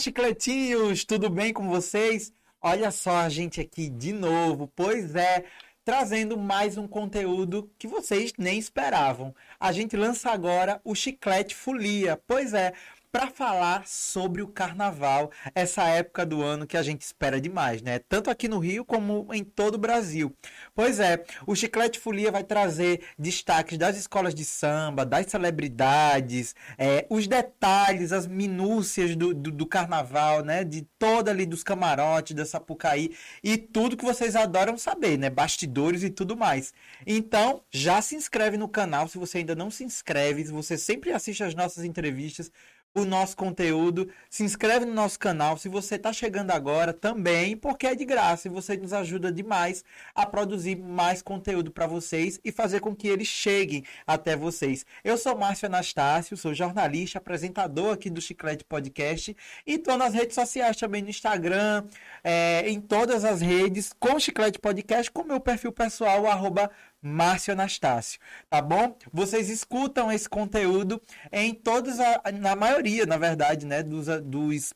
chicletinhos! Tudo bem com vocês? Olha só a gente aqui de novo, pois é, trazendo mais um conteúdo que vocês nem esperavam. A gente lança agora o Chiclete Folia, pois é, para falar sobre o carnaval, essa época do ano que a gente espera demais, né? Tanto aqui no Rio como em todo o Brasil. Pois é, o Chiclete Folia vai trazer destaques das escolas de samba, das celebridades, é, os detalhes, as minúcias do, do, do, carnaval, né? De toda ali dos camarotes, da Sapucaí e tudo que vocês adoram saber, né? Bastidores e tudo mais. Então, já se inscreve no canal se você ainda não se inscreve, você sempre assiste as nossas entrevistas o nosso conteúdo, se inscreve no nosso canal. Se você está chegando agora, também, porque é de graça e você nos ajuda demais a produzir mais conteúdo para vocês e fazer com que eles cheguem até vocês. Eu sou Márcio Anastácio, sou jornalista, apresentador aqui do Chiclete Podcast e estou nas redes sociais também, no Instagram, é, em todas as redes, com Chiclete Podcast, com meu perfil pessoal, arroba Márcio Anastácio, tá bom? Vocês escutam esse conteúdo em todos, a, na maioria, na verdade, né, dos, dos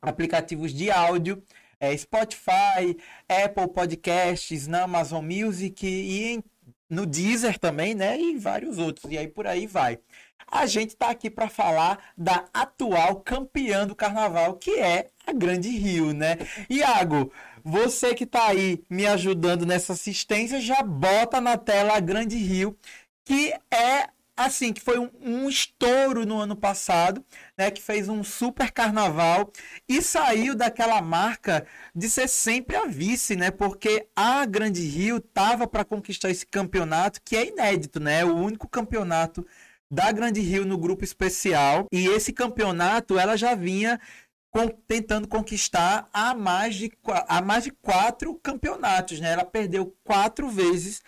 aplicativos de áudio, é, Spotify, Apple Podcasts, na Amazon Music e em, no Deezer também, né, e vários outros, e aí por aí vai. A gente está aqui para falar da atual campeã do carnaval, que é a Grande Rio, né? Iago, você que está aí me ajudando nessa assistência, já bota na tela a Grande Rio, que é assim, que foi um, um, estouro no ano passado, né, que fez um super carnaval e saiu daquela marca de ser sempre a vice, né, porque a Grande Rio tava para conquistar esse campeonato que é inédito, né, o único campeonato da Grande Rio no grupo especial. E esse campeonato ela já vinha com, tentando conquistar a mais, de, a mais de quatro campeonatos. Né? Ela perdeu quatro vezes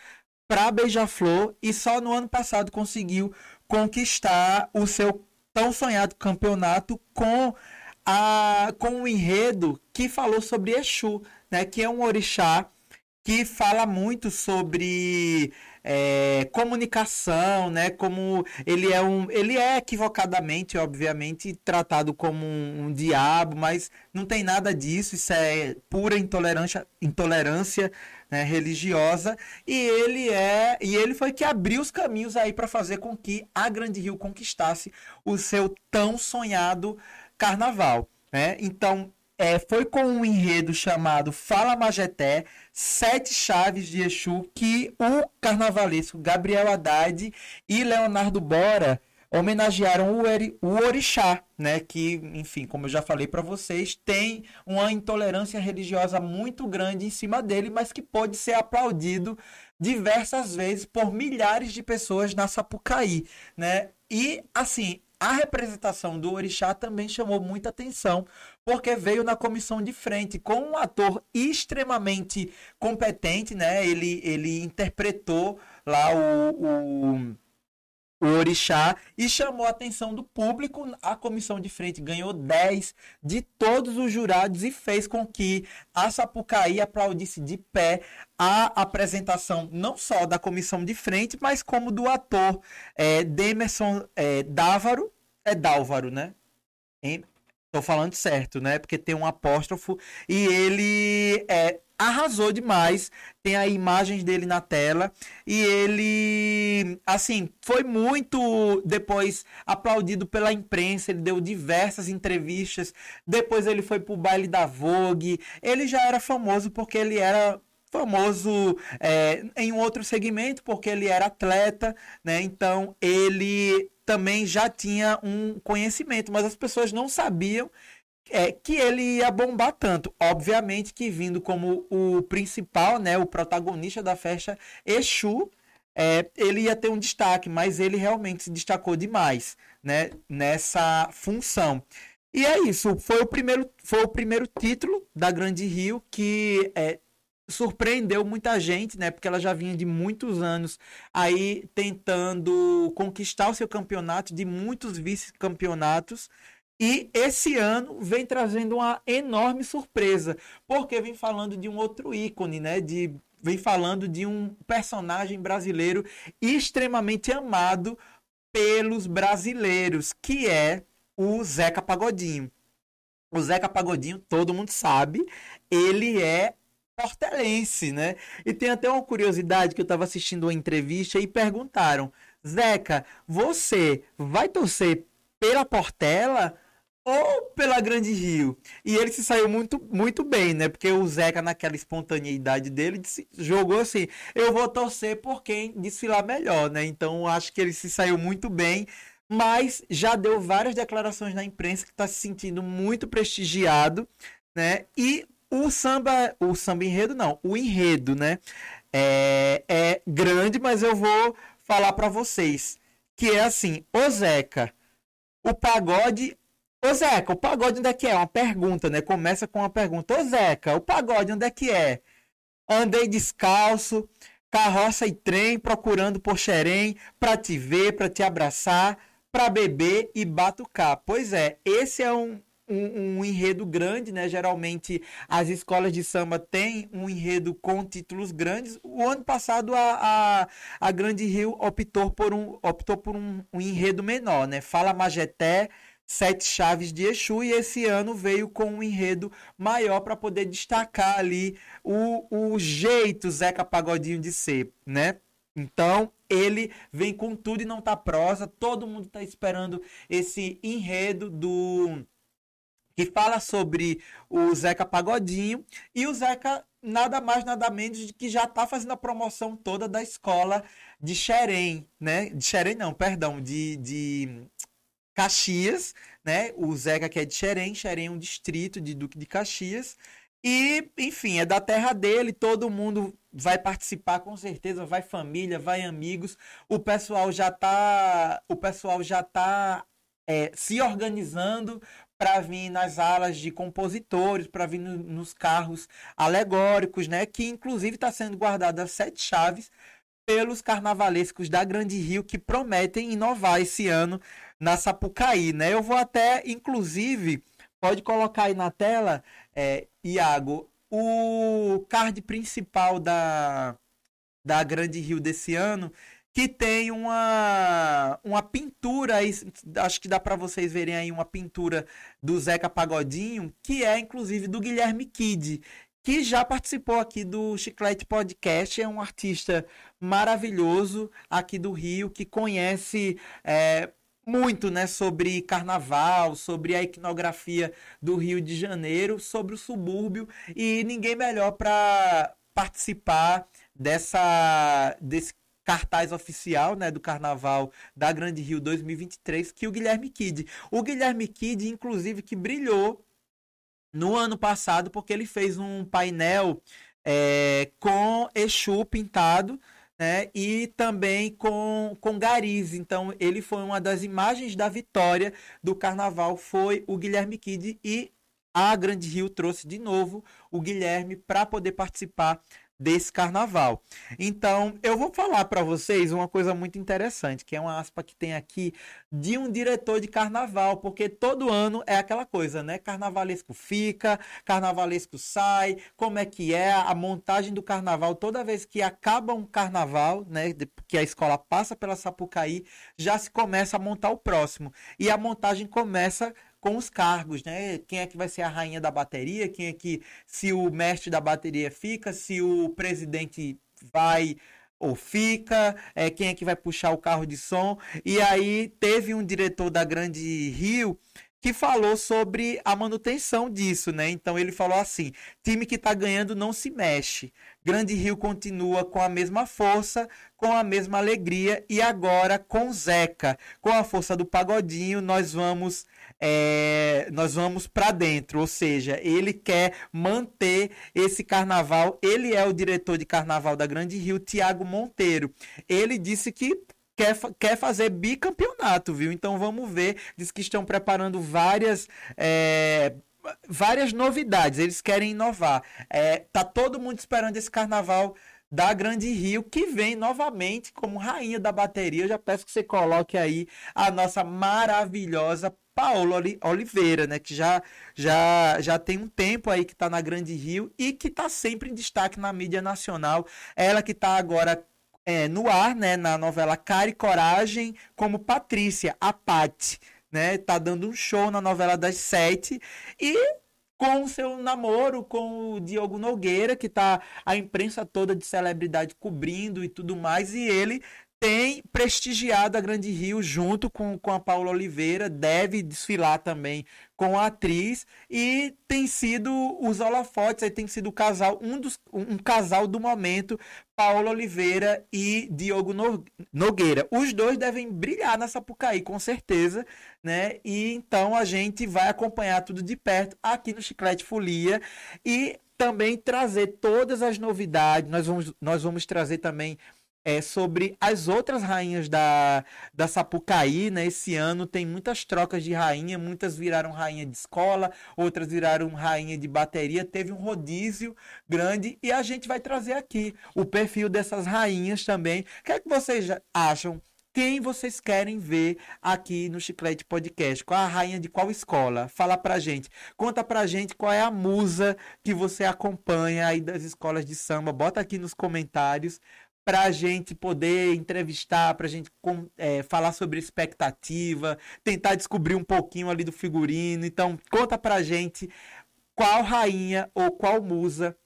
para Beija-Flor e só no ano passado conseguiu conquistar o seu tão sonhado campeonato com a com um enredo que falou sobre Exu, né, que é um orixá que fala muito sobre é, comunicação, né? Como ele é um, ele é equivocadamente, obviamente, tratado como um, um, diabo, mas não tem nada disso. Isso é pura intolerância, intolerância né, religiosa. E ele é, e ele foi que abriu os caminhos aí para fazer com que a Grande Rio conquistasse o seu tão sonhado carnaval. Né? Então é, foi com um enredo chamado Fala Majeté, Sete Chaves de Exu, que o carnavalesco Gabriel Haddad e Leonardo Bora homenagearam o, eri, o orixá, né? Que, enfim, como eu já falei para vocês, tem uma intolerância religiosa muito grande em cima dele, mas que pode ser aplaudido diversas vezes por milhares de pessoas na Sapucaí, né? E, assim, a representação do orixá também chamou muita atenção, porque veio na comissão de frente com um ator extremamente competente, né? Ele, ele interpretou lá o, o o orixá e chamou a atenção do público. A comissão de frente ganhou 10 de todos os jurados e fez com que a Sapucaí aplaudisse de pé a apresentação não só da comissão de frente, mas como do ator é, Demerson é, Dávaro, é Dálvaro, né? Estou falando certo, né? Porque tem um apóstrofo e ele é, arrasou demais. Tem aí imagens dele na tela e ele, assim, foi muito depois aplaudido pela imprensa. Ele deu diversas entrevistas. Depois ele foi pro baile da Vogue. Ele já era famoso porque ele era famoso é, em um outro segmento porque ele era atleta, né? Então ele também já tinha um conhecimento, mas as pessoas não sabiam é, que ele ia bombar tanto. Obviamente que vindo como o principal, né, o protagonista da festa, Exu, é, ele ia ter um destaque, mas ele realmente se destacou demais né, nessa função. E é isso, foi o primeiro, foi o primeiro título da Grande Rio que é, surpreendeu muita gente, né? Porque ela já vinha de muitos anos aí tentando conquistar o seu campeonato, de muitos vice-campeonatos. E esse ano vem trazendo uma enorme surpresa, porque vem falando de um outro ícone, né? De, vem falando de um personagem brasileiro extremamente amado pelos brasileiros, que é o Zeca Pagodinho. o Zeca Pagodinho, todo mundo sabe, ele é portelense, né? E tem até uma curiosidade que eu estava assistindo uma entrevista e perguntaram: Zeca, você vai torcer pela Portela ou pela Grande Rio? E ele se saiu muito, muito bem, né? Porque o Zeca, naquela espontaneidade dele, disse, jogou assim: eu vou torcer por quem desfilar melhor, né? Então acho que ele se saiu muito bem mas já deu várias declarações na imprensa que está se sentindo muito prestigiado, né? E o samba, o samba enredo não, o enredo, né? É, é grande, mas eu vou falar para vocês que é assim, o Zeca, o pagode, o Zeca, o pagode onde é que é? Uma pergunta, né? Começa com uma pergunta, ô Zeca, o pagode onde é que é? Andei descalço, carroça e trem procurando por xerém para te ver, para te abraçar para beber e batucar. Pois é, esse é um, um, um, enredo grande, né? Geralmente as escolas de samba têm um enredo com títulos grandes. O ano passado a, a, a Grande Rio optou por um, optou por um, um enredo menor, né? Fala Majeté, Sete Chaves de Exu, e esse ano veio com um enredo maior para poder destacar ali o, o jeito Zeca Pagodinho de ser, né? Então, ele vem com tudo e não tá prosa. Todo mundo tá esperando esse enredo do que fala sobre o Zeca Pagodinho e o Zeca nada mais nada menos de que já tá fazendo a promoção toda da escola de Xerém, né? De Xerém não, perdão, de, de Caxias, né? O Zeca que é de Xerém, Xerém é um distrito de Duque de Caxias. E, enfim, é da terra dele, todo mundo vai participar com certeza, vai família, vai amigos. O pessoal já tá, o pessoal já tá é, se organizando para vir nas alas de compositores, para vir no, nos carros alegóricos, né? Que inclusive está sendo guardada sete chaves pelos carnavalescos da Grande Rio que prometem inovar esse ano na Sapucaí, né? Eu vou até, inclusive, pode colocar aí na tela é, Iago, o card principal da, da Grande Rio desse ano, que tem uma, uma pintura, acho que dá para vocês verem aí uma pintura do Zeca Pagodinho, que é inclusive do Guilherme Kid, que já participou aqui do Chiclete Podcast, é um artista maravilhoso aqui do Rio, que conhece é, muito, né, sobre carnaval, sobre a iconografia do Rio de Janeiro, sobre o subúrbio e ninguém melhor para participar dessa desse cartaz oficial, né, do Carnaval da Grande Rio 2023, que o Guilherme Kid. O Guilherme Kid, inclusive, que brilhou no ano passado porque ele fez um painel é, com Exu pintado né? E também com, com Gariz. Então, ele foi uma das imagens da vitória do carnaval, foi o Guilherme Kid e a Grande Rio trouxe de novo o Guilherme para poder participar desse carnaval. Então, eu vou falar para vocês uma coisa muito interessante, que é uma aspa que tem aqui de um diretor de carnaval, porque todo ano é aquela coisa, né? Carnavalesco fica, carnavalesco sai, como é que é a montagem do carnaval, toda vez que acaba um carnaval, né, que a escola passa pela Sapucaí, já se começa a montar o próximo. E a montagem começa com os cargos, né? Quem é que vai ser a rainha da bateria? Quem é que se o mestre da bateria fica, se o presidente vai ou fica, é, quem é que vai puxar o carro de som. E aí teve um diretor da Grande Rio que falou sobre a manutenção disso, né? Então ele falou assim: time que está ganhando não se mexe. Grande Rio continua com a mesma força, com a mesma alegria e agora com Zeca, com a força do pagodinho, nós vamos é, nós vamos para dentro, ou seja, ele quer manter esse carnaval. Ele é o diretor de carnaval da Grande Rio, Tiago Monteiro. Ele disse que quer, quer fazer bicampeonato, viu? Então vamos ver. Diz que estão preparando várias. É, várias novidades, eles querem inovar. É, tá todo mundo esperando esse carnaval da Grande Rio, que vem novamente como rainha da bateria. Eu já peço que você coloque aí a nossa maravilhosa Paola Oliveira, né, que já, já, já tem um tempo aí que está na Grande Rio e que está sempre em destaque na mídia nacional. Ela que está agora é, no ar, né, na novela Cara e Coragem, como Patrícia, a Patti né? Tá dando um show na novela das sete e com o seu namoro com o Diogo Nogueira, que tá a imprensa toda de celebridade cobrindo e tudo mais, e ele tem prestigiado a Grande Rio junto com, com a Paula Oliveira, deve desfilar também com a atriz e tem sido os holofotes, aí tem sido o casal, um dos um casal do momento, Paula Oliveira e Diogo Nogueira. Os dois devem brilhar na Sapucaí, com certeza, né? E então a gente vai acompanhar tudo de perto aqui no Chiclete Folia e também trazer todas as novidades. Nós vamos, nós vamos trazer também é, sobre as outras rainhas da, da Sapucaí, né? Esse ano tem muitas trocas de rainha, muitas viraram rainha de escola, outras viraram rainha de bateria, teve um rodízio grande e a gente vai trazer aqui o perfil dessas rainhas também. O que é que vocês acham? Quem vocês querem ver aqui no Chiclete Podcast? Qual a rainha de qual escola? Fala pra gente. Conta pra gente qual é a musa que você acompanha aí das escolas de samba. Bota aqui nos comentários para a gente poder entrevistar, para a gente é, falar sobre expectativa, tentar descobrir um pouquinho ali do figurino. Então, conta para a gente qual rainha ou qual musa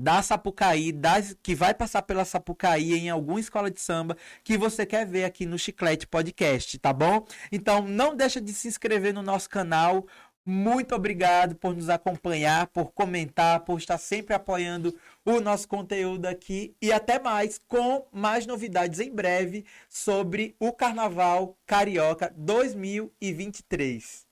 da Sapucaí, das, que vai passar pela Sapucaí em alguma escola de samba que você quer ver aqui no Chiclete Podcast, tá bom? Então não deixa de se inscrever no nosso canal. Muito obrigado por nos acompanhar, por comentar, por estar sempre apoiando o nosso conteúdo aqui e até mais com mais novidades em breve sobre o Carnaval Carioca 2023.